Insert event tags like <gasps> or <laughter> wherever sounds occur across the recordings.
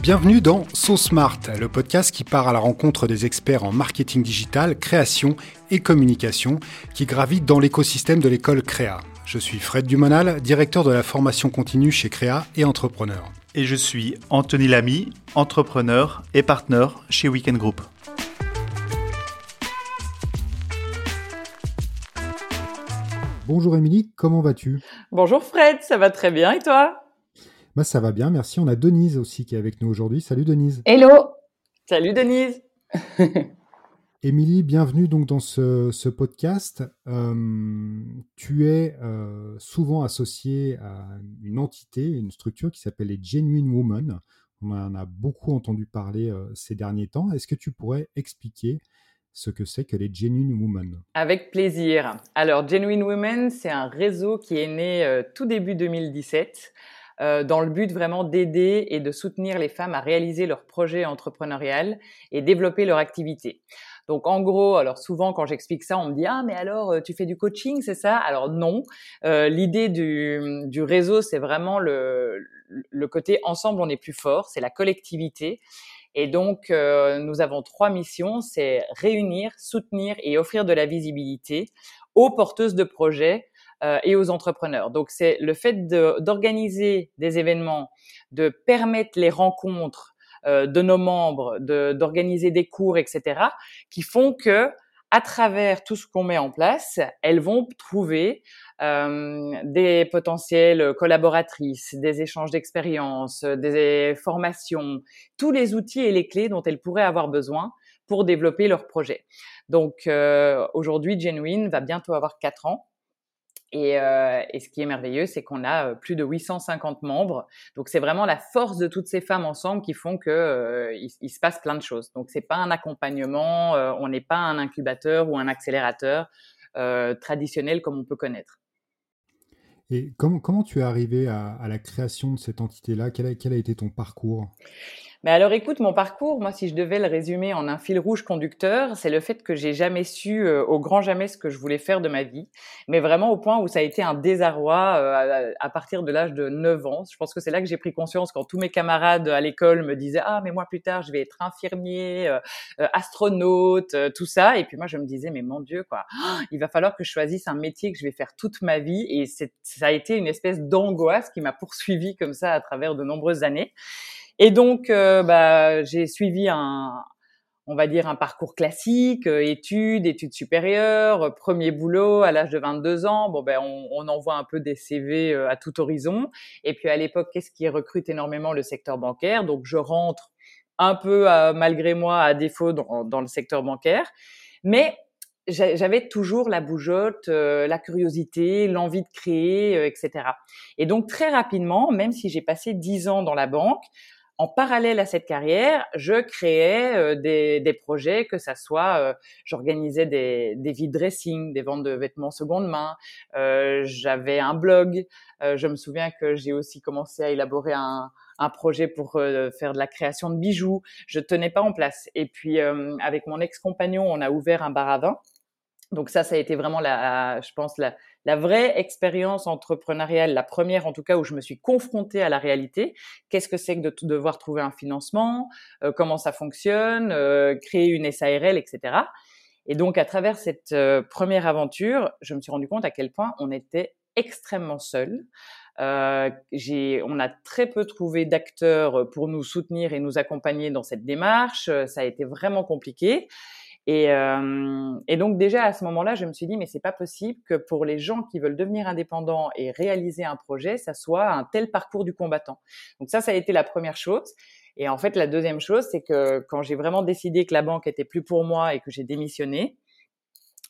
Bienvenue dans So Smart, le podcast qui part à la rencontre des experts en marketing digital, création et communication qui gravitent dans l'écosystème de l'école Créa. Je suis Fred Dumonal, directeur de la formation continue chez Créa et entrepreneur. Et je suis Anthony Lamy, entrepreneur et partenaire chez Weekend Group. Bonjour Émilie, comment vas-tu? Bonjour Fred, ça va très bien et toi? Bah, Ça va bien, merci. On a Denise aussi qui est avec nous aujourd'hui. Salut Denise. Hello Salut Denise <laughs> Émilie, bienvenue donc dans ce, podcast. Euh, tu es euh, souvent associée à une entité, une structure qui s'appelle les Genuine Women. On en a beaucoup entendu parler euh, ces derniers temps. Est-ce que tu pourrais expliquer ce que c'est que les Genuine Women? Avec plaisir. Alors, Genuine Women, c'est un réseau qui est né euh, tout début 2017 euh, dans le but vraiment d'aider et de soutenir les femmes à réaliser leurs projets entrepreneurial et développer leur activité. Donc en gros, alors souvent quand j'explique ça, on me dit ah mais alors euh, tu fais du coaching, c'est ça? Alors non. L'idée du, du, réseau, c'est vraiment le, le côté ensemble on est plus fort, c'est la collectivité. Et donc, euh, nous avons trois missions, c'est réunir, soutenir et offrir de la visibilité aux porteuses de projets euh, et aux entrepreneurs. Donc, c'est le fait d'organiser des événements, de permettre les rencontres euh, de nos membres, d'organiser des cours, etc., qui font que à travers tout ce qu'on met en place, elles vont trouver euh, des potentielles collaboratrices, des échanges d'expériences, des formations, tous les outils et les clés dont elles pourraient avoir besoin pour développer leur projet. Donc euh, aujourd'hui, Genuine va bientôt avoir quatre ans. Et, euh, et, ce qui est merveilleux, c'est qu'on a euh, plus de 850 membres. Donc c'est vraiment la force de toutes ces femmes ensemble qui font que euh, il, se passe plein de choses. Donc c'est pas un accompagnement, on n'est pas un incubateur ou un accélérateur traditionnel comme on peut connaître. Et comment, tu es arrivé à, la création de cette entité-là? Quel a été ton parcours? Mais alors écoute, mon parcours, moi si je devais le résumer en un fil rouge conducteur, c'est le fait que j'ai jamais su euh, au grand jamais ce que je voulais faire de ma vie, mais vraiment au point où ça a été un désarroi euh, à, partir de l'âge de 9 ans. Je pense que c'est là que j'ai pris conscience quand tous mes camarades à l'école me disaient "Ah, mais moi plus tard, je vais être infirmier, euh, astronaute, tout ça." Et puis moi je me disais "Mais mon dieu quoi, <gasps> il va falloir que je choisisse un métier que je vais faire toute ma vie" et ça a été une espèce d'angoisse qui m'a poursuivi comme ça à travers de nombreuses années. Et donc, euh, bah, j'ai suivi un, on va dire un parcours classique, euh, études, études supérieures, euh, premier boulot à l'âge de 22 ans. Bon ben on, on, envoie un peu des CV à tout horizon. Et puis à l'époque, qu'est-ce qui recrute énormément le secteur bancaire? Donc je rentre un peu malgré moi à défaut dans, dans, le secteur bancaire, mais j'avais toujours la bougeotte, la curiosité, l'envie de créer, etc. Et donc très rapidement, même si j'ai passé dix ans dans la banque, en parallèle à cette carrière, je créais euh, des, des, projets, que ça soit, euh, j'organisais des, des vide dressing, des ventes de vêtements seconde main. Euh, J'avais un blog. Euh, je me souviens que j'ai aussi commencé à élaborer un, un projet pour faire de la création de bijoux. Je tenais pas en place. Et puis avec mon ex-compagnon, on a ouvert un bar à vin. Donc ça, ça a été vraiment la, je pense la, la vraie expérience entrepreneuriale, la première en tout cas où je me suis confrontée à la réalité. Qu'est-ce que c'est que de devoir trouver un financement, euh, comment ça fonctionne, euh, créer une SARL, etc. Et donc à travers cette euh, première aventure, je me suis rendu compte à quel point on était extrêmement seul. On a très peu trouvé d'acteurs pour nous soutenir et nous accompagner dans cette démarche. Ça a été vraiment compliqué. Et, euh, et, donc déjà à ce moment-là, je me suis dit mais c'est pas possible que pour les gens qui veulent devenir indépendants et réaliser un projet, ça soit un tel parcours du combattant. Donc ça, ça a été la première chose. Et en fait, la deuxième chose, c'est que quand j'ai vraiment décidé que la banque était plus pour moi et que j'ai démissionné,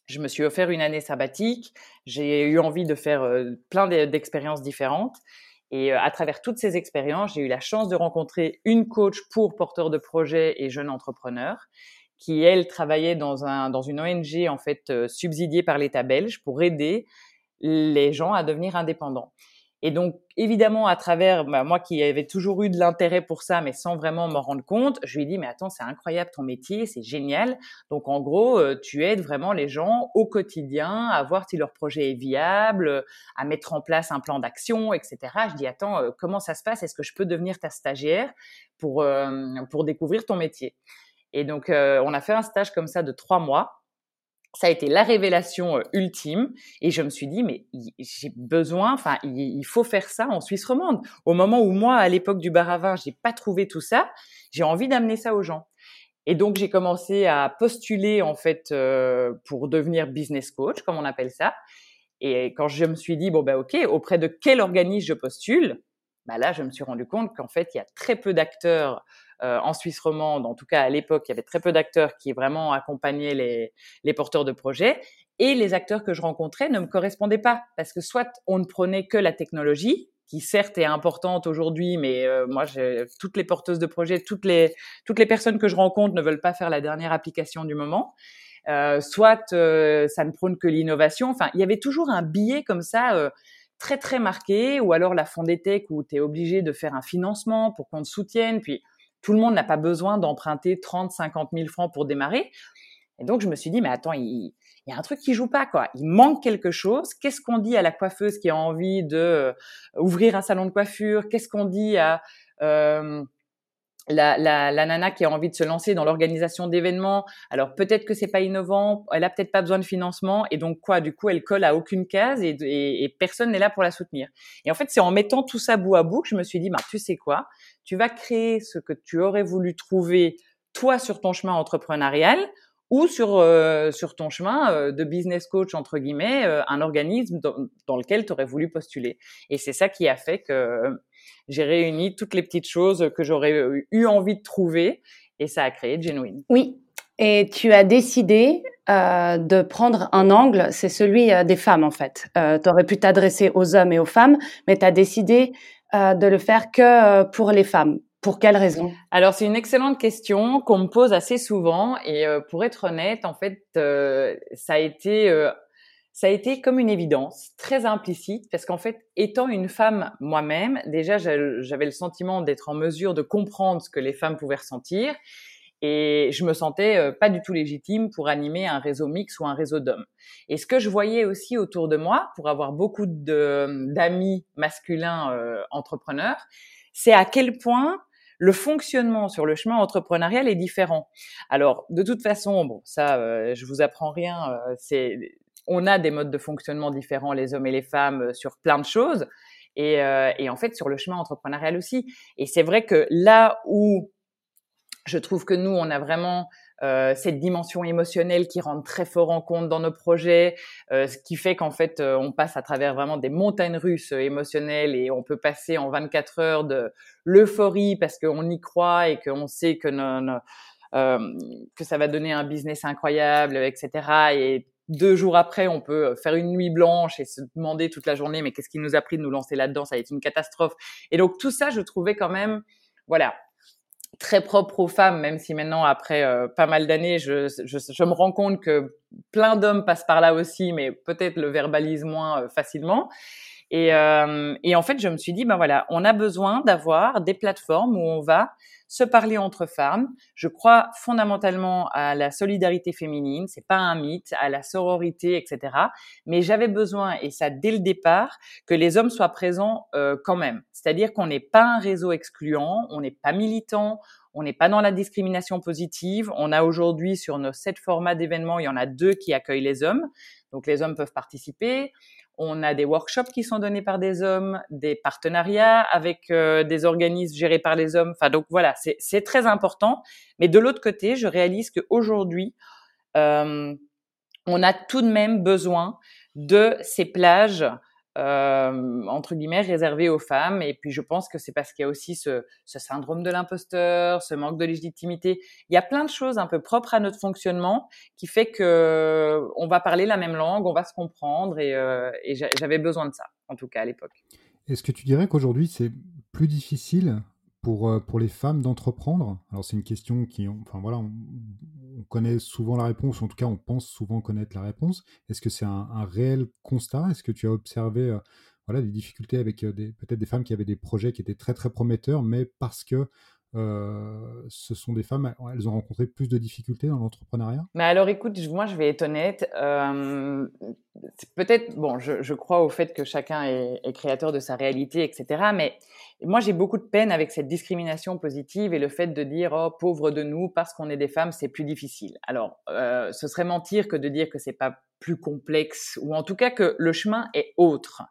je me suis offert une année sabbatique. J'ai eu envie de faire euh, plein d'expériences différentes. Et euh, à travers toutes ces expériences, j'ai eu la chance de rencontrer une coach pour porteurs de projets et jeunes entrepreneurs qui elle travaillait dans un dans une ONG en fait euh, subsidiée par l'État belge pour aider les gens à devenir indépendants. Et donc, évidemment, à travers bah, moi qui avais toujours eu de l'intérêt pour ça, mais sans vraiment m'en rendre compte, je lui ai dit, mais attends, c'est incroyable ton métier, c'est génial. Donc, en gros, euh, tu aides vraiment les gens au quotidien à voir si leur projet est viable, à mettre en place un plan d'action, etc. Je dis, attends, euh, comment ça se passe? Est-ce que je peux devenir ta stagiaire pour, euh, pour découvrir ton métier? Et donc, on a fait un stage comme ça de trois mois. Ça a été la révélation euh, ultime. Et je me suis dit mais j'ai besoin enfin il, faut faire ça en Suisse romande. Au moment où moi à l'époque du bar à vin j'ai pas trouvé tout ça j'ai envie d'amener ça aux gens. Et donc j'ai commencé à postuler en fait euh, pour devenir business coach comme on appelle ça. Et quand je me suis dit bon bah ok auprès de quel organisme je postule bah là je me suis rendu compte qu'en fait il y a très peu d'acteurs euh, en Suisse romande, en tout cas à l'époque, il y avait très peu d'acteurs qui vraiment accompagnaient les, porteurs de projets. Et les acteurs que je rencontrais ne me correspondaient pas parce que soit on ne prenait que la technologie, qui certes est importante aujourd'hui, mais euh, moi, toutes les porteuses de projets, toutes les personnes que je rencontre ne veulent pas faire la dernière application du moment. Euh, soit ça ne prône que l'innovation. Enfin, il y avait toujours un billet comme ça très très marqué, ou alors la Fondetech où tu es obligé de faire un financement pour qu'on te soutienne. Puis tout le monde n'a pas besoin d'emprunter 30, 50 000 francs pour démarrer. Et donc, je me suis dit, mais attends, il, y a un truc qui joue pas, quoi. Il manque quelque chose. Qu'est-ce qu'on dit à la coiffeuse qui a envie de euh, ouvrir un salon de coiffure? Qu'est-ce qu'on dit à euh, la, la, la, nana qui a envie de se lancer dans l'organisation d'événements, alors peut-être que c'est pas innovant, elle a peut-être pas besoin de financement, et donc quoi, du coup, elle colle à aucune case et, personne n'est là pour la soutenir. Et en fait, c'est en mettant tout ça bout à bout que je me suis dit, bah, tu sais quoi, tu vas créer ce que tu aurais voulu trouver toi sur ton chemin entrepreneurial ou sur euh, sur ton chemin euh, de business coach entre guillemets, euh, un organisme dans, dans lequel tu aurais voulu postuler. Et c'est ça qui a fait que j'ai réuni toutes les petites choses que j'aurais eu envie de trouver et ça a créé Genuine. Oui. Et tu as décidé euh, de prendre un angle, c'est celui euh, des femmes en fait. Euh, tu aurais pu t'adresser aux hommes et aux femmes, mais tu as décidé euh, de le faire que euh, pour les femmes. Pour quelle raison? Alors c'est une excellente question qu'on me pose assez souvent et euh, pour être honnête, en fait, ça a été ça a été comme une évidence, très implicite, parce qu'en fait, étant une femme moi-même, déjà, j'avais le sentiment d'être en mesure de comprendre ce que les femmes pouvaient ressentir, et je me sentais euh, pas du tout légitime pour animer un réseau mix ou un réseau d'hommes. Et ce que je voyais aussi autour de moi, pour avoir beaucoup d'amis masculins euh, entrepreneurs, c'est à quel point le fonctionnement sur le chemin entrepreneurial est différent. Alors, de toute façon, bon, ça, euh, je vous apprends rien. Euh, c'est on a des modes de fonctionnement différents, les hommes et les femmes, euh, sur plein de choses. Et, euh, et en fait, sur le chemin entrepreneurial aussi. Et c'est vrai que là où je trouve que nous, on a vraiment euh, cette dimension émotionnelle qui rentre très fort en compte dans nos projets, euh, ce qui fait qu'en fait, euh, on passe à travers vraiment des montagnes russes émotionnelles et on peut passer en 24 heures de l'euphorie parce qu'on y croit et qu'on sait que, que ça va donner un business incroyable, etc. Et deux jours après, on peut faire une nuit blanche et se demander toute la journée, mais qu'est-ce qui nous a pris de nous lancer là-dedans? Ça a été une catastrophe. Et donc tout ça, je trouvais quand même, voilà, très propre aux femmes, même si maintenant, après euh, pas mal d'années, je, je, je, me rends compte que plein d'hommes passent par là aussi, mais peut-être le verbalisent moins euh, facilement. Et, euh, et, en fait, je me suis dit, ben voilà, on a besoin d'avoir des plateformes où on va se parler entre femmes. Je crois fondamentalement à la solidarité féminine, c'est pas un mythe, à la sororité, etc. Mais j'avais besoin, et ça dès le départ, que les hommes soient présents euh, quand même. C'est-à-dire qu'on n'est pas un réseau excluant, on n'est pas militant, on n'est pas dans la discrimination positive. On a aujourd'hui sur nos sept formats d'événements, il y en a deux qui accueillent les hommes. Donc les hommes peuvent participer. On a des workshops qui sont donnés par des hommes, des partenariats avec euh, des organismes gérés par les hommes. Enfin, donc voilà, c'est très important. Mais de l'autre côté, je réalise qu'aujourd'hui, euh, on a tout de même besoin de ces plages euh, entre guillemets réservé aux femmes. Et puis je pense que c'est parce qu'il y a aussi ce, syndrome de l'imposteur, ce manque de légitimité. Il y a plein de choses un peu propres à notre fonctionnement qui fait que on va parler la même langue, on va se comprendre. Et, euh, et j'avais besoin de ça, en tout cas à l'époque. Est-ce que tu dirais qu'aujourd'hui c'est plus difficile pour, euh, pour les femmes d'entreprendre? Alors c'est une question qui, enfin voilà, on, on, connaît souvent la réponse, en tout cas on pense souvent connaître la réponse. Est-ce que c'est un, réel constat? Est-ce que tu as observé, euh, voilà, des difficultés avec des, peut-être des femmes qui avaient des projets qui étaient très très prometteurs, mais parce que ce sont des femmes, elles ont rencontré plus de difficultés dans l'entrepreneuriat? Mais alors écoute, moi je vais être honnête, peut-être, bon, je, je, crois au fait que chacun est, est, créateur de sa réalité, etc. Mais moi j'ai beaucoup de peine avec cette discrimination positive et le fait de dire, oh pauvre de nous, parce qu'on est des femmes, c'est plus difficile. Alors, ce serait mentir que de dire que c'est pas plus complexe, ou en tout cas que le chemin est autre.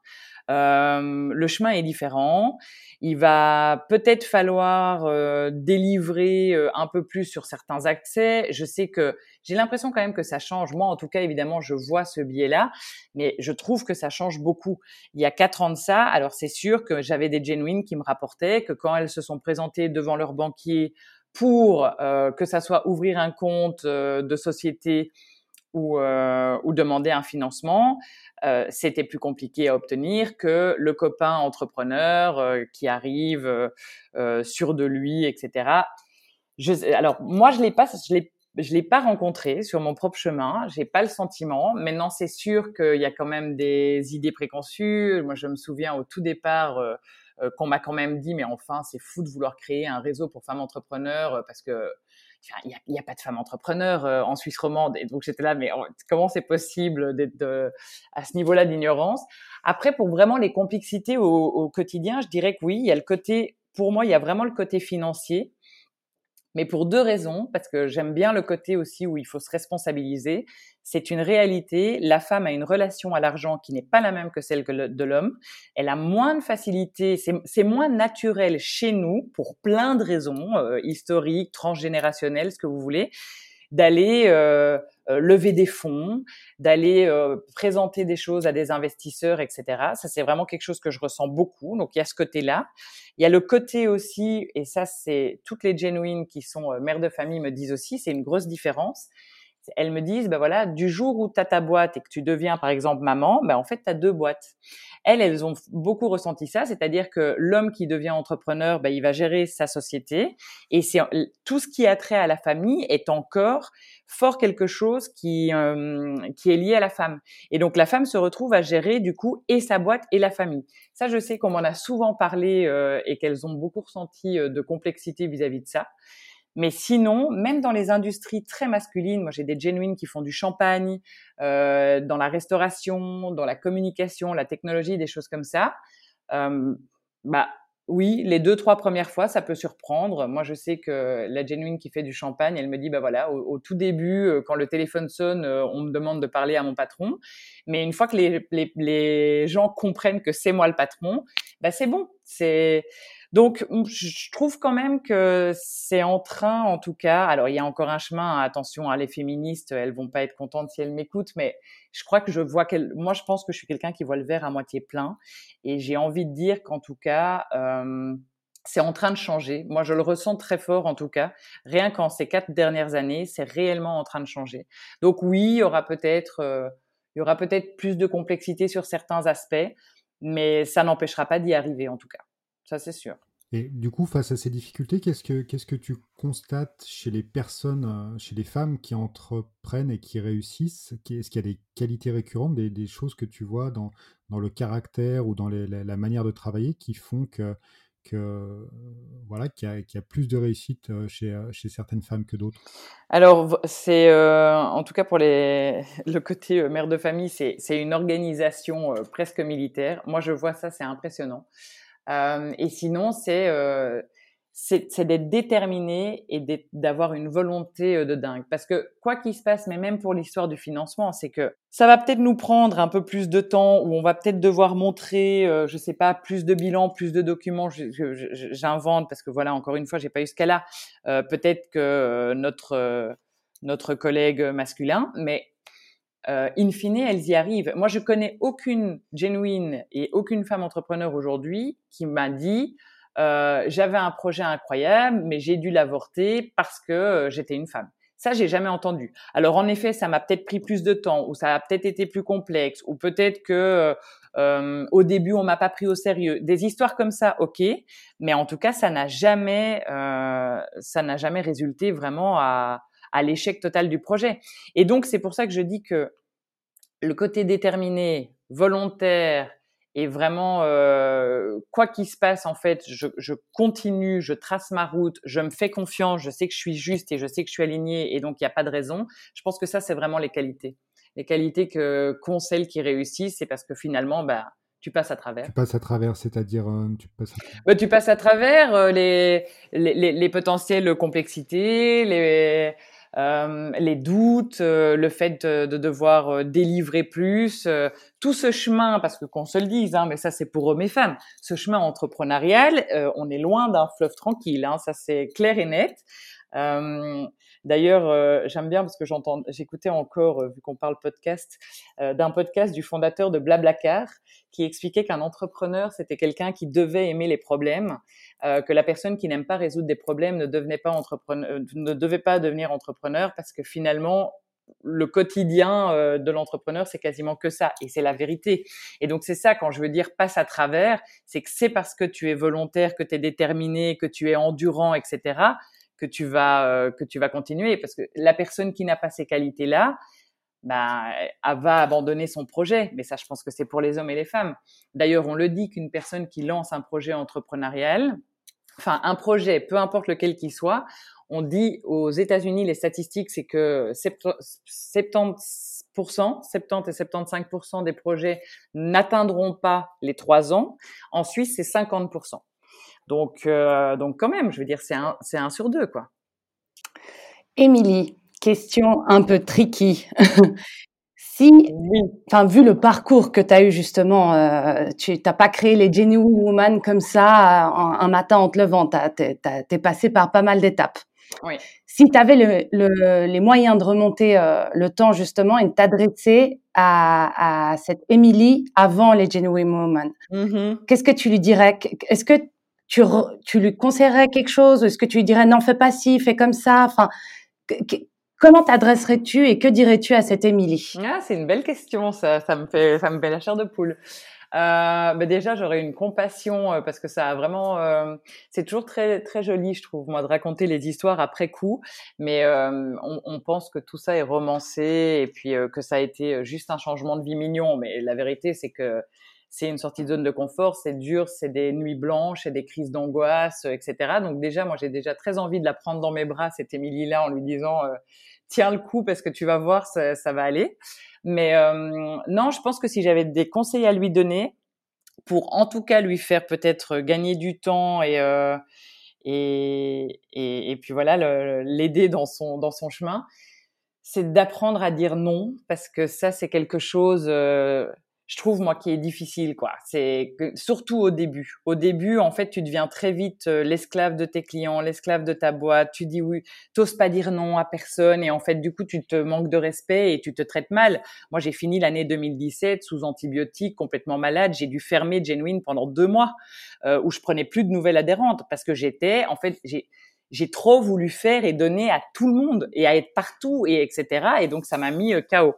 Euh, le chemin est différent. Il va peut-être falloir euh, délivrer euh, un peu plus sur certains accès. Je sais que j'ai l'impression quand même que ça change. Moi, en tout cas, évidemment, je vois ce biais-là, mais je trouve que ça change beaucoup. Il y a quatre ans de ça, alors c'est sûr que j'avais des genuines qui me rapportaient que quand elles se sont présentées devant leur banquier pour que ça soit ouvrir un compte de société ou, ou demander un financement, euh, c'était plus compliqué à obtenir que le copain entrepreneur euh, qui arrive euh, sur de lui, etc. Je, alors moi, je l'ai pas, je l'ai je l'ai pas rencontré sur mon propre chemin. J'ai pas le sentiment. Maintenant, c'est sûr qu'il y a quand même des idées préconçues. Moi, je me souviens au tout départ qu'on m'a quand même dit, mais enfin, c'est fou de vouloir créer un réseau pour femmes entrepreneurs parce que il n'y a, pas de femmes entrepreneurs euh, en Suisse romande. Et donc j'étais là, mais comment c'est possible d'être à ce niveau-là d'ignorance? Après, pour vraiment les complexités au, au, quotidien, je dirais que oui, il y a le côté, pour moi, il y a vraiment le côté financier mais pour deux raisons, parce que j'aime bien le côté aussi où il faut se responsabiliser. C'est une réalité. La femme a une relation à l'argent qui n'est pas la même que celle de l'homme. Elle a moins de facilité, c'est moins naturel chez nous pour plein de raisons euh, historiques, transgénérationnelles, ce que vous voulez d'aller euh, euh, lever des fonds, d'aller euh, présenter des choses à des investisseurs, etc. Ça, c'est vraiment quelque chose que je ressens beaucoup. Donc, il y a ce côté-là. Il y a le côté aussi, et ça, c'est toutes les genuines qui sont mères de famille me disent aussi, c'est une grosse différence. Elles me disent, ben voilà, du jour où tu as ta boîte et que tu deviens, par exemple, maman, ben en fait, tu as deux boîtes. Elles, elles ont beaucoup ressenti ça, c'est-à-dire que l'homme qui devient entrepreneur, ben, il va gérer sa société et c'est tout ce qui a trait à la famille est encore fort quelque chose qui euh, qui est lié à la femme. Et donc la femme se retrouve à gérer du coup et sa boîte et la famille. Ça, je sais qu'on m'en a souvent parlé euh, et qu'elles ont beaucoup ressenti euh, de complexité vis-à-vis de ça. Mais sinon, même dans les industries très masculines, moi j'ai des genuines qui font du champagne, euh, dans la restauration, dans la communication, la technologie, des choses comme ça. Euh, bah oui, les deux trois premières fois, ça peut surprendre. Moi, je sais que la genuine qui fait du champagne, elle me dit bah voilà, au, tout début, euh, quand le téléphone sonne, euh, on me demande de parler à mon patron. Mais une fois que les, les, les gens comprennent que c'est moi le patron, bah c'est bon. C'est donc, je trouve quand même que c'est en train, en tout cas. Alors, il y a encore un chemin. Attention, à hein, les féministes, elles vont pas être contentes si elles m'écoutent, mais je crois que je vois qu'elle. Moi, je pense que je suis quelqu'un qui voit le verre à moitié plein, et j'ai envie de dire qu'en tout cas. Euh, c'est en train de changer. Moi, je le ressens très fort, en tout cas. Rien qu'en ces quatre dernières années, c'est réellement en train de changer. Donc oui, il y aura peut-être, il y aura peut-être plus de complexité sur certains aspects, mais ça n'empêchera pas d'y arriver, en tout cas. Ça, c'est sûr. Et du coup, face à ces difficultés, qu'est-ce que, qu'est-ce que tu constates chez les personnes, euh, chez les femmes qui entreprennent et qui réussissent? Est-ce qu'il y a des qualités récurrentes, des, choses que tu vois dans, dans le caractère ou dans la, manière de travailler qui font que, que voilà, qu'il y, a, plus de réussite euh, chez, euh, chez certaines femmes que d'autres? Alors, c'est en tout cas pour les, <laughs> le côté mère de famille, c'est, c'est une organisation presque militaire. Moi, je vois ça, c'est impressionnant. Euh, et sinon, c'est euh, d'être déterminé et d'avoir une volonté euh, de dingue. Parce que quoi qu'il se passe, mais même pour l'histoire du financement, c'est que ça va peut-être nous prendre un peu plus de temps, ou on va peut-être devoir montrer, euh, je sais pas, plus de bilans, plus de documents. J'invente parce que voilà, encore une fois, j'ai pas eu ce cas-là. Euh, peut-être que notre notre collègue masculin, mais euh, in fine, elles y arrivent. Moi, je connais aucune genuine et aucune femme entrepreneur aujourd'hui qui m'a dit euh, j'avais un projet incroyable, mais j'ai dû l'avorter parce que euh, j'étais une femme. Ça, j'ai jamais entendu. Alors, en effet, ça m'a peut-être pris plus de temps, ou ça a peut-être été plus complexe, ou peut-être que euh, au début, on m'a pas pris au sérieux. Des histoires comme ça, ok, mais en tout cas, ça n'a jamais, euh, ça n'a jamais résulté vraiment à, à l'échec total du projet. Et donc, c'est pour ça que je dis que le côté déterminé, volontaire Et vraiment, euh, quoi qu'il se passe, en fait, je, je, continue, je trace ma route, je me fais confiance, je sais que je suis juste et je sais que je suis alignée et donc il n'y a pas de raison. Je pense que ça, c'est vraiment les qualités. Les qualités que qu'ont celles qui réussissent, c'est parce que finalement, bah, tu passes à travers. Tu passes à travers, c'est-à-dire euh, tu passes. À... Bah, tu passes à travers euh, les, les, les, les, potentielles complexités, les euh, les doutes, euh, le fait de, de devoir euh, délivrer plus, tout ce chemin, parce que qu'on se le dise, hein, mais ça c'est pour hommes et femmes, ce chemin entrepreneurial, on est loin d'un fleuve tranquille, hein, ça c'est clair et net. D'ailleurs, euh, j'aime bien parce que j'entends, j'écoutais encore, euh, vu qu'on parle podcast, euh, d'un podcast du fondateur de Blablacar qui expliquait qu'un entrepreneur c'était quelqu'un qui devait aimer les problèmes, que la personne qui n'aime pas résoudre des problèmes ne devenait pas entrepreneur, ne devait pas devenir entrepreneur parce que finalement le quotidien de l'entrepreneur, c'est quasiment que ça. Et c'est la vérité. Et donc, c'est ça, quand je veux dire passe à travers, c'est que c'est parce que tu es volontaire, que tu es déterminé, que tu es endurant, etc., que tu vas euh, que tu vas continuer. Parce que la personne qui n'a pas ces qualités là bah, va abandonner son projet. Mais ça je pense que c'est pour les hommes et les femmes. D'ailleurs on le dit qu'une personne qui lance un projet entrepreneurial enfin un projet peu importe lequel qu'il soit on dit aux États-Unis les statistiques c'est que 70% 70 et 75% des projets n'atteindront pas les trois ans. En Suisse, c'est 50 donc, euh, donc quand même, je veux dire, c'est un, c'est un sur deux, quoi. Émilie, question un peu tricky. <laughs> si, enfin, vu le parcours que tu as eu justement, euh, tu n'as pas créé les Genuine Woman comme ça un, matin en te levant, tu es passé par pas mal d'étapes. Oui. Si tu avais le, le, les moyens de remonter euh, le temps justement et de t'adresser à, à cette Émilie avant les Genuine Woman, mm-hmm. qu'est-ce que tu lui dirais? Est-ce que tu, lui conseillerais quelque chose Est-ce que tu lui dirais non, fais pas ci, fais comme ça Enfin, comment t'adresserais-tu et que dirais-tu à cette Émilie? Ah, c'est une belle question, ça, me fait, ça me fait la chair de poule. Euh, bah déjà, j'aurais une compassion euh, parce que ça a vraiment, euh, c'est toujours très très joli, je trouve, moi, de raconter les histoires après coup. Mais euh, on, on, pense que tout ça est romancé et puis que ça a été juste un changement de vie mignon. Mais la vérité, c'est que c'est une sortie de zone de confort, c'est dur, c'est des nuits blanches, c'est des crises d'angoisse, euh, etc. Donc déjà, moi, j'ai déjà très envie de la prendre dans mes bras, cette Émilie-là, en lui disant euh, tiens le coup parce que tu vas voir, ça, ça va aller. Mais euh, non, je pense que si j'avais des conseils à lui donner, pour en tout cas lui faire peut-être gagner du temps et euh, et, et, et, puis voilà l'aider dans son dans son chemin, c'est d'apprendre à dire non parce que ça c'est quelque chose euh, je trouve moi qui est difficile quoi. C'est surtout au début. Au début, en fait, tu deviens très vite euh, l'esclave de tes clients, l'esclave de ta boîte. Tu dis oui, t'oses pas dire non à personne et en fait, du coup, tu te manques de respect et tu te traites mal. Moi, j'ai fini l'année 2017 sous antibiotiques, complètement malade. J'ai dû fermer Genuine pendant deux mois euh, où je prenais plus de nouvelles adhérentes parce que j'étais, en fait, j'ai j'ai trop voulu faire et donner à tout le monde et à être partout et etc. Et donc ça m'a mis euh, KO.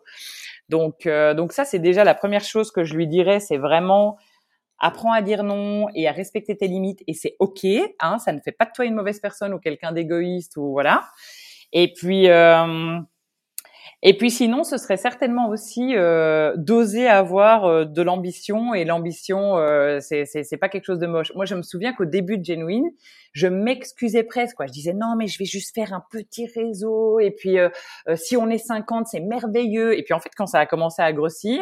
Donc, euh, donc ça, c'est déjà la première chose que je lui dirais, c'est vraiment apprends à dire non et à respecter tes limites et c'est ok, hein, ça ne fait pas de toi une mauvaise personne ou quelqu'un d'égoïste ou voilà. Et puis euh, et puis sinon, ce serait certainement aussi euh, d'oser avoir euh, de l'ambition et l'ambition, euh, c'est c'est pas quelque chose de moche. Moi, je me souviens qu'au début de Genuine, je m'excusais presque. Quoi. Je disais non, mais je vais juste faire un petit réseau et puis euh, euh, si on est 50, c'est merveilleux. Et puis en fait, quand ça a commencé à grossir,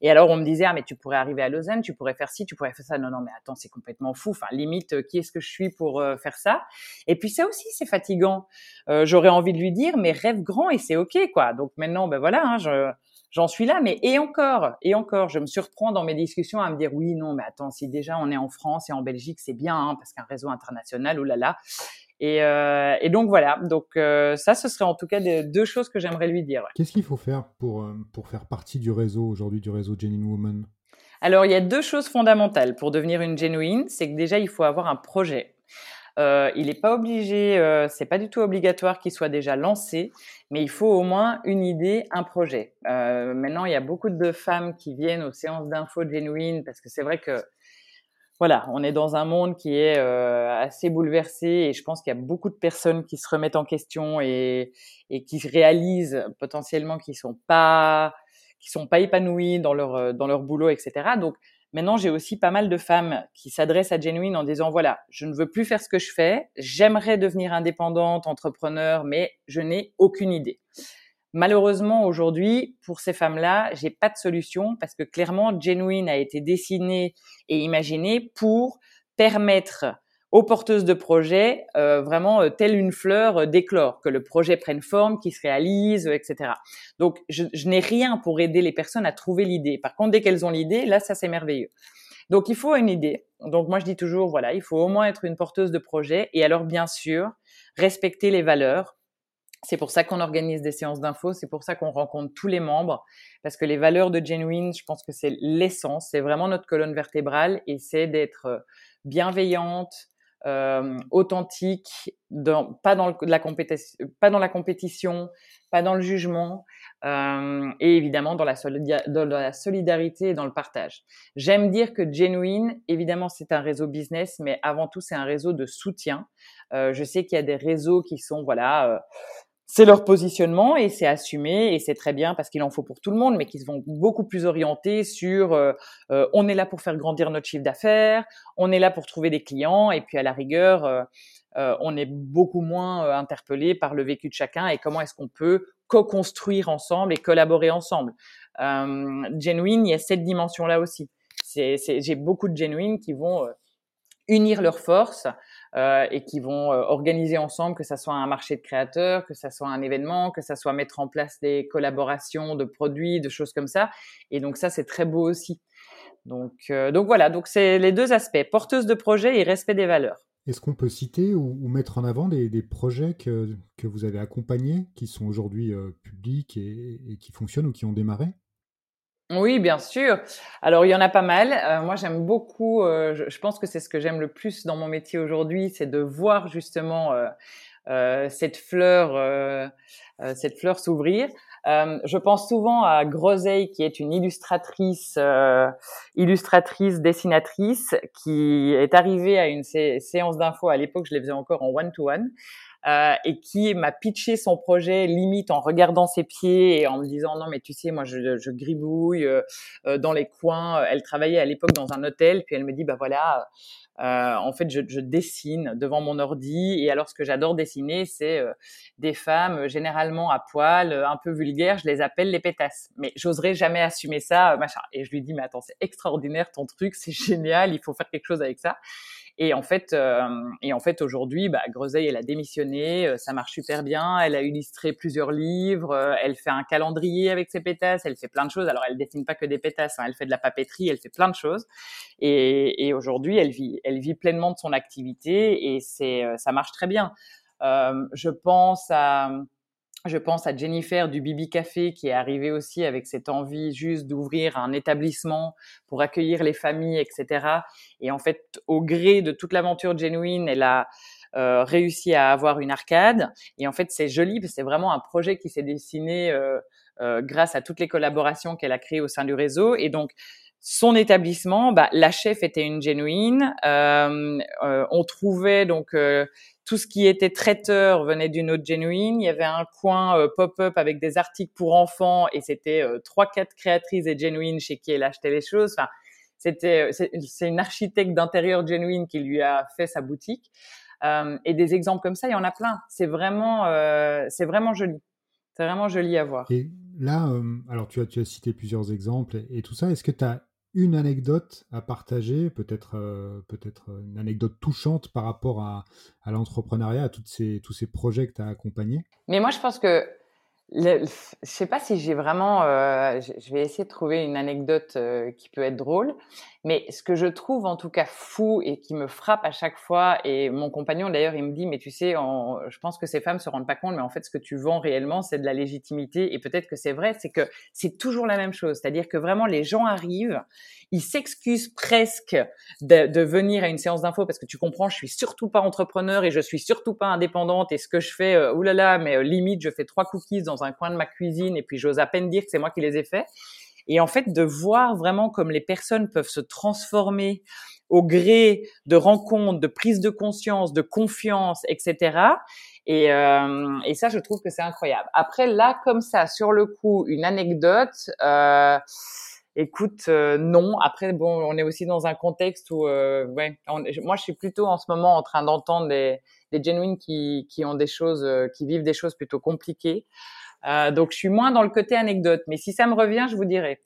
et alors on me disait ah mais tu pourrais arriver à Lausanne, tu pourrais faire ci, tu pourrais faire ça. Non non, mais attends, c'est complètement fou. Enfin limite, qui est-ce que je suis pour faire ça? Et puis ça aussi, c'est fatigant. J'aurais envie de lui dire mais rêve grand et c'est ok quoi. Donc maintenant, ben voilà, hein, je, j'en suis là. Mais et encore, et encore, je me surprends dans mes discussions à me dire oui, non, mais attends, si déjà on est en France et en Belgique, c'est bien, hein, parce qu'un réseau international, oulala. Et, euh, et donc voilà, donc euh, ça, ce serait en tout cas des, deux choses que j'aimerais lui dire. Qu'est-ce qu'il faut faire pour, euh, pour faire partie du réseau aujourd'hui, du réseau Genuine Woman? Alors, il y a deux choses fondamentales pour devenir une genuine. C'est que déjà, il faut avoir un projet. Euh, il n'est pas obligé, euh, c'est pas du tout obligatoire qu'il soit déjà lancé, mais il faut au moins une idée, un projet. Euh, maintenant, il y a beaucoup de femmes qui viennent aux séances d'info genuine parce que c'est vrai que voilà, on est dans un monde qui est euh, assez bouleversé et je pense qu'il y a beaucoup de personnes qui se remettent en question et, et qui réalisent potentiellement qu'ils sont pas qui sont pas épanouis dans leur dans leur boulot, etc. Donc Maintenant, j'ai aussi pas mal de femmes qui s'adressent à Genuine en disant voilà, je ne veux plus faire ce que je fais, j'aimerais devenir indépendante, entrepreneur, mais je n'ai aucune idée. Malheureusement, aujourd'hui, pour ces femmes-là, j'ai pas de solution parce que clairement, Genuine a été dessinée et imaginée pour permettre aux porteuses de projets euh, vraiment euh, telle une fleur euh, d'éclore, que le projet prenne forme, qu'il se réalise, etc. Donc, je, je n'ai rien pour aider les personnes à trouver l'idée. Par contre, dès qu'elles ont l'idée, là, ça c'est merveilleux. Donc, il faut une idée. Donc, moi, je dis toujours, voilà, il faut au moins être une porteuse de projet. Et alors, bien sûr, respecter les valeurs. C'est pour ça qu'on organise des séances d'infos, c'est pour ça qu'on rencontre tous les membres, parce que les valeurs de Genuine, je pense que c'est l'essence, c'est vraiment notre colonne vertébrale, et c'est d'être bienveillante, euh, authentique, dans, pas, dans la pas dans la compétition, pas dans le jugement, euh, et évidemment dans la, solidarité et dans le partage. J'aime dire que Genuine, évidemment, c'est un réseau business, mais avant tout, c'est un réseau de soutien. Euh, je sais qu'il y a des réseaux qui sont, voilà, euh, c'est leur positionnement et c'est assumé et c'est très bien parce qu'il en faut pour tout le monde, mais qui vont beaucoup plus orienter sur euh, euh, on est là pour faire grandir notre chiffre d'affaires, on est là pour trouver des clients et puis à la rigueur, euh, on est beaucoup moins interpellé par le vécu de chacun et comment est-ce qu'on peut co-construire ensemble et collaborer ensemble. genuine, il y a cette dimension-là aussi. J'ai beaucoup de genuine qui vont unir leurs forces euh, et qui vont euh, organiser ensemble, que ça soit un marché de créateurs, que ça soit un événement, que ça soit mettre en place des collaborations de produits, de choses comme ça. Et donc ça, c'est très beau aussi. Donc, euh, donc voilà, donc c'est les deux aspects, porteuse de projet et respect des valeurs. Est-ce qu'on peut citer ou, mettre en avant des, projets que, que, vous avez accompagnés, qui sont aujourd'hui publics et, qui fonctionnent ou qui ont démarré? Oui, bien sûr. Alors, il y en a pas mal. Euh, moi, j'aime beaucoup, euh, je, pense que c'est ce que j'aime le plus dans mon métier aujourd'hui, c'est de voir justement euh, cette fleur, cette fleur s'ouvrir. je pense souvent à Groseille, qui est une illustratrice, illustratrice, dessinatrice, qui est arrivée à une séance d'info. À l'époque, je les faisais encore en one-to-one. -one, euh, et qui m'a pitché son projet limite en regardant ses pieds et en me disant non mais tu sais moi je, je gribouille euh, euh, dans les coins. Elle travaillait à l'époque dans un hôtel puis elle me dit bah voilà euh, en fait, je, je, dessine devant mon ordi. Et alors, ce que j'adore dessiner, c'est des femmes généralement à poil, un peu vulgaires. Je les appelle les pétasses. Mais j'oserais jamais assumer ça, machin. Et je lui dis, mais attends, c'est extraordinaire ton truc, c'est <laughs> génial, il faut faire quelque chose avec ça. Et en fait, euh, et en fait aujourd'hui, bah, elle a démissionné, euh, ça marche super bien. Elle a illustré plusieurs livres, euh, elle fait un calendrier avec ses pétasses, elle fait plein de choses. Alors elle dessine pas que des pétasses, hein, elle fait de la papeterie, elle fait plein de choses. Et, et aujourd'hui, elle vit, elle vit pleinement de son activité et c'est, ça marche très bien. je pense à je pense à Jennifer du Bibi Café qui est arrivée aussi avec cette envie juste d'ouvrir un établissement pour accueillir les familles, etc. Et en fait, au gré de toute l'aventure genuine, elle a euh, réussi à avoir une arcade. Et en fait, c'est joli c'est vraiment un projet qui s'est dessiné euh, euh, grâce à toutes les collaborations qu'elle a créées au sein du réseau. Et donc, son établissement, bah, la chef était une genuine. Euh, euh, on trouvait donc euh, tout ce qui était traiteur venait d'une autre genuine. Il y avait un coin pop-up avec des articles pour enfants et c'était trois quatre créatrices et genuine chez qui elle achetait les choses. Enfin, c'était c'est une architecte d'intérieur genuine qui lui a fait sa boutique. et des exemples comme ça, il y en a plein. C'est vraiment c'est vraiment joli. C'est vraiment joli à voir. Et là, alors tu as, tu as cité plusieurs exemples et tout ça. Est-ce que tu as une anecdote à partager, peut-être euh, peut-être une anecdote touchante par rapport à, à l'entrepreneuriat, à toutes ces, tous ces projets que tu as accompagnés? Mais moi, je pense que je sais pas si j'ai vraiment. Euh, je vais essayer de trouver une anecdote euh, qui peut être drôle, mais ce que je trouve en tout cas fou et qui me frappe à chaque fois, et mon compagnon d'ailleurs, il me dit, mais tu sais, je pense que ces femmes se rendent pas compte, mais en fait, ce que tu vends réellement, c'est de la légitimité, et peut-être que c'est vrai, c'est que c'est toujours la même chose, c'est-à-dire que vraiment les gens arrivent, ils s'excusent presque de, de, venir à une séance d'info parce que tu comprends, je suis surtout pas entrepreneur et je suis surtout pas indépendante, et ce que je fais, euh, oulala, mais euh, limite, je fais trois cookies dans un coin de ma cuisine, et puis j'ose à peine dire que c'est moi qui les ai faits. Et en fait, de voir vraiment comme les personnes peuvent se transformer au gré de rencontres, de prise de conscience, de confiance, etc. Et, euh, et ça, je trouve que c'est incroyable. Après, là, comme ça, sur le coup, une anecdote. Euh, Écoute, non. Après, bon, on est aussi dans un contexte où, ouais, moi, je suis plutôt en ce moment en train d'entendre des, des genuines qui, qui ont des choses, qui vivent des choses plutôt compliquées. Donc, je suis moins dans le côté anecdote. Mais si ça me revient, je vous dirai.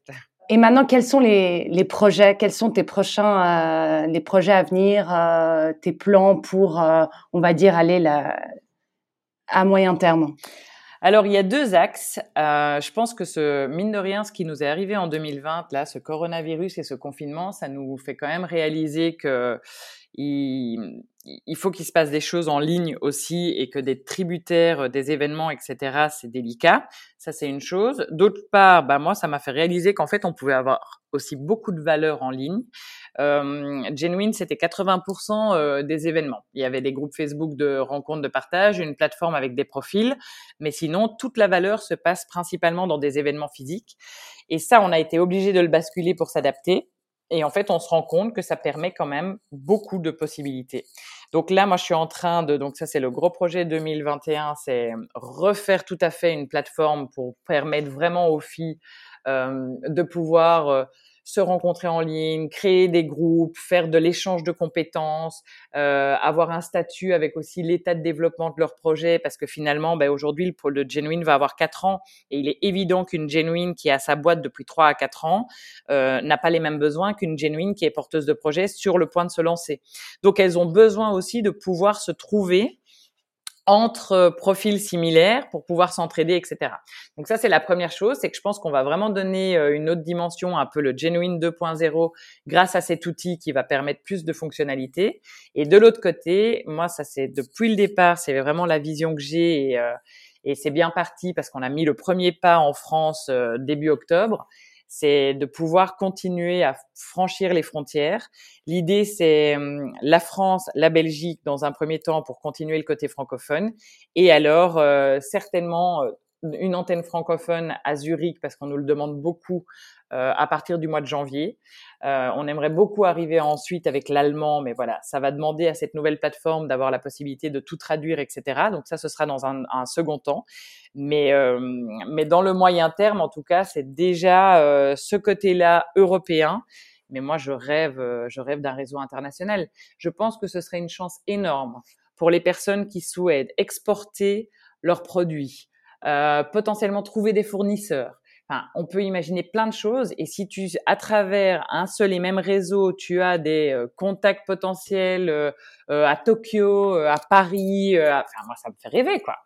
Et maintenant, quels sont les, les projets? Quels sont tes prochains, les projets à venir, tes plans pour, on va dire, aller là, à moyen terme? Alors, il y a deux axes. Euh, je pense que ce, mine de rien, ce qui nous est arrivé en 2020, là, ce coronavirus et ce confinement, ça nous fait quand même réaliser que il, il faut qu'il se passe des choses en ligne aussi et que des tributaires des événements, etc., c'est délicat. Ça, c'est une chose. D'autre part, bah, moi, ça m'a fait réaliser qu'en fait, on pouvait avoir aussi beaucoup de valeur en ligne. Euh, Genuine, c'était 80% euh, des événements. Il y avait des groupes Facebook de rencontres, de partage, une plateforme avec des profils, mais sinon, toute la valeur se passe principalement dans des événements physiques. Et ça, on a été obligé de le basculer pour s'adapter. Et en fait, on se rend compte que ça permet quand même beaucoup de possibilités. Donc là, moi, je suis en train de, donc ça, c'est le gros projet 2021, c'est refaire tout à fait une plateforme pour permettre vraiment aux filles euh, de pouvoir euh, se rencontrer en ligne, créer des groupes, faire de l'échange de compétences, euh, avoir un statut avec aussi l'état de développement de leur projet, parce que finalement, ben, aujourd'hui, le pôle de Genuine va avoir quatre ans, et il est évident qu'une Genuine qui a sa boîte depuis trois à quatre ans euh, n'a pas les mêmes besoins qu'une Genuine qui est porteuse de projet sur le point de se lancer. Donc, elles ont besoin aussi de pouvoir se trouver entre euh, profils similaires pour pouvoir s'entraider, etc. Donc ça, c'est la première chose, c'est que je pense qu'on va vraiment donner euh, une autre dimension, un peu le Genuine 2.0, grâce à cet outil qui va permettre plus de fonctionnalités. Et de l'autre côté, moi, ça c'est depuis le départ, c'est vraiment la vision que j'ai et, euh, et c'est bien parti parce qu'on a mis le premier pas en France début octobre c'est de pouvoir continuer à franchir les frontières. L'idée, c'est hum, la France, la Belgique dans un premier temps pour continuer le côté francophone, et alors euh, certainement euh, une antenne francophone à Zurich parce qu'on nous le demande beaucoup à partir du mois de janvier. Euh, on aimerait beaucoup arriver ensuite avec l'allemand, mais voilà, ça va demander à cette nouvelle plateforme d'avoir la possibilité de tout traduire, etc. Donc ça, ce sera dans un, un second temps. Mais, euh, mais dans le moyen terme, en tout cas, c'est déjà euh, ce côté-là européen. Mais moi, je rêve, euh, je rêve d'un réseau international. Je pense que ce serait une chance énorme pour les personnes qui souhaitent exporter leurs produits, euh, potentiellement trouver des fournisseurs. On peut imaginer plein de choses. Et si tu, à travers un seul et même réseau, tu as des contacts potentiels à Tokyo, à Paris, enfin, moi, ça me fait rêver, quoi.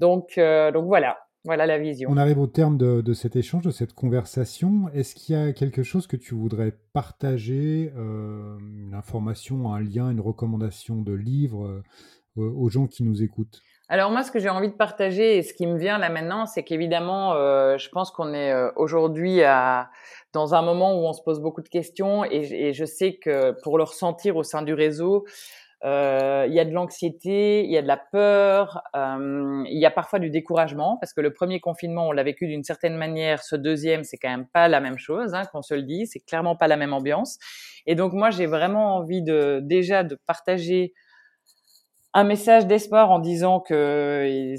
Donc, euh, voilà, voilà la vision. On arrive au terme de, cet échange, de cette conversation. Est-ce qu'il y a quelque chose que tu voudrais partager, euh, une information, un lien, une recommandation de livre euh, aux gens qui nous écoutent? Alors moi, ce que j'ai envie de partager et ce qui me vient là maintenant, c'est qu'évidemment, je pense qu'on est aujourd'hui dans un moment où on se pose beaucoup de questions et, et, je sais que pour le ressentir au sein du réseau, euh, il y a de l'anxiété, il y a de la peur, euh, il y a parfois du découragement parce que le premier confinement, on l'a vécu d'une certaine manière. Ce deuxième, c'est quand même pas la même chose, hein, qu'on se le dit. C'est clairement pas la même ambiance. Et donc moi, j'ai vraiment envie de déjà de partager un message d'espoir en disant que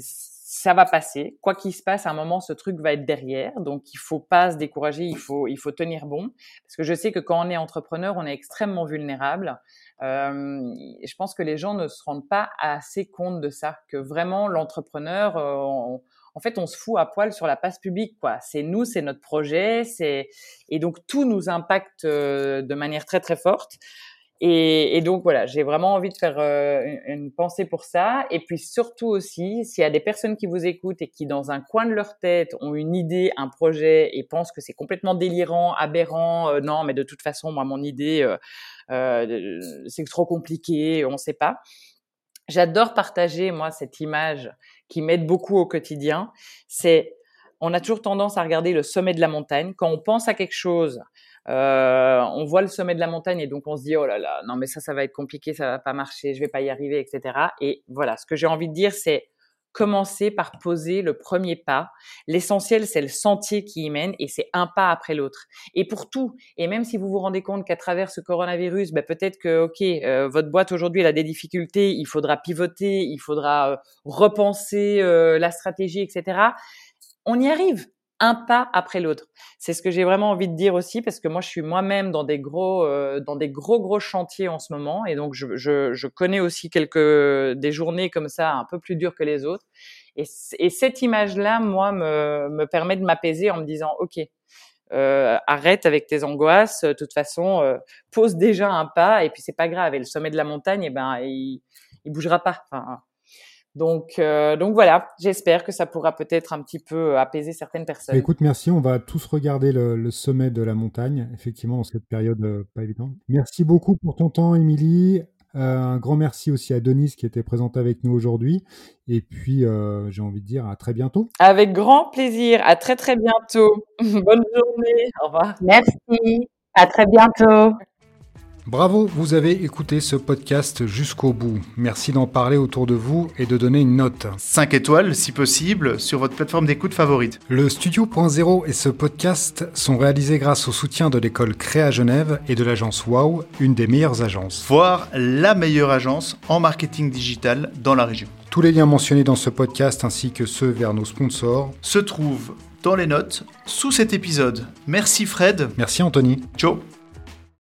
ça va passer. Quoi qu'il se passe, à un moment, ce truc va être derrière. Donc, il faut pas se décourager. Il faut, il faut tenir bon. Parce que je sais que quand on est entrepreneur, on est extrêmement vulnérable. Euh, je pense que les gens ne se rendent pas assez compte de ça, que vraiment l'entrepreneur, euh, en fait, on se fout à poil sur la passe publique, quoi. C'est nous, c'est notre projet, c'est et donc tout nous impacte euh, de manière très très forte. Et, et donc voilà, j'ai vraiment envie de faire euh, une, pensée pour ça. Et puis surtout aussi, s'il y a des personnes qui vous écoutent et qui dans un coin de leur tête ont une idée, un projet et pensent que c'est complètement délirant, aberrant, euh, non, mais de toute façon, moi, mon idée, euh, euh c'est trop compliqué, on ne sait pas. J'adore partager moi cette image qui m'aide beaucoup au quotidien. C'est on a toujours tendance à regarder le sommet de la montagne. Quand on pense à quelque chose, euh, on voit le sommet de la montagne et donc on se dit oh là là, non mais ça, ça va être compliqué, ça va pas marcher, je vais pas y arriver, etc. Et voilà, ce que j'ai envie de dire, c'est commencer par poser le premier pas. L'essentiel, c'est le sentier qui y mène et c'est un pas après l'autre. Et pour tout, et même si vous vous rendez compte qu'à travers ce coronavirus, ben peut-être que, ok, euh, votre boîte aujourd'hui, elle a des difficultés, il faudra pivoter, il faudra euh, repenser la stratégie, etc. On y arrive un pas après l'autre. C'est ce que j'ai vraiment envie de dire aussi parce que moi je suis moi-même dans des gros euh, dans des gros gros chantiers en ce moment et donc je, je, je, connais aussi quelques des journées comme ça un peu plus dures que les autres et, et cette image là moi me, me permet de m'apaiser en me disant ok euh, arrête avec tes angoisses de toute façon euh, pose déjà un pas et puis c'est pas grave et le sommet de la montagne eh ben il, il bougera pas enfin, donc, euh, donc voilà, j'espère que ça pourra peut-être un petit peu euh, apaiser certaines personnes. Écoute, merci. On va tous regarder le, sommet de la montagne, effectivement, en cette période euh, pas évidente. Merci beaucoup pour ton temps, Émilie. un grand merci aussi à Denise qui était présente avec nous aujourd'hui. Et puis, j'ai envie de dire à très bientôt. Avec grand plaisir. À très, très bientôt. <laughs> Bonne journée. Au revoir. Merci. À très bientôt. Bravo, vous avez écouté ce podcast jusqu'au bout. Merci d'en parler autour de vous et de donner une note. 5 étoiles, si possible, sur votre plateforme d'écoute favorite. Le Studio.0 et ce podcast sont réalisés grâce au soutien de l'école Créa Genève et de l'agence Wow, une des meilleures agences. Voire la meilleure agence en marketing digital dans la région. Tous les liens mentionnés dans ce podcast ainsi que ceux vers nos sponsors se trouvent dans les notes sous cet épisode. Merci Fred. Merci Anthony. Ciao.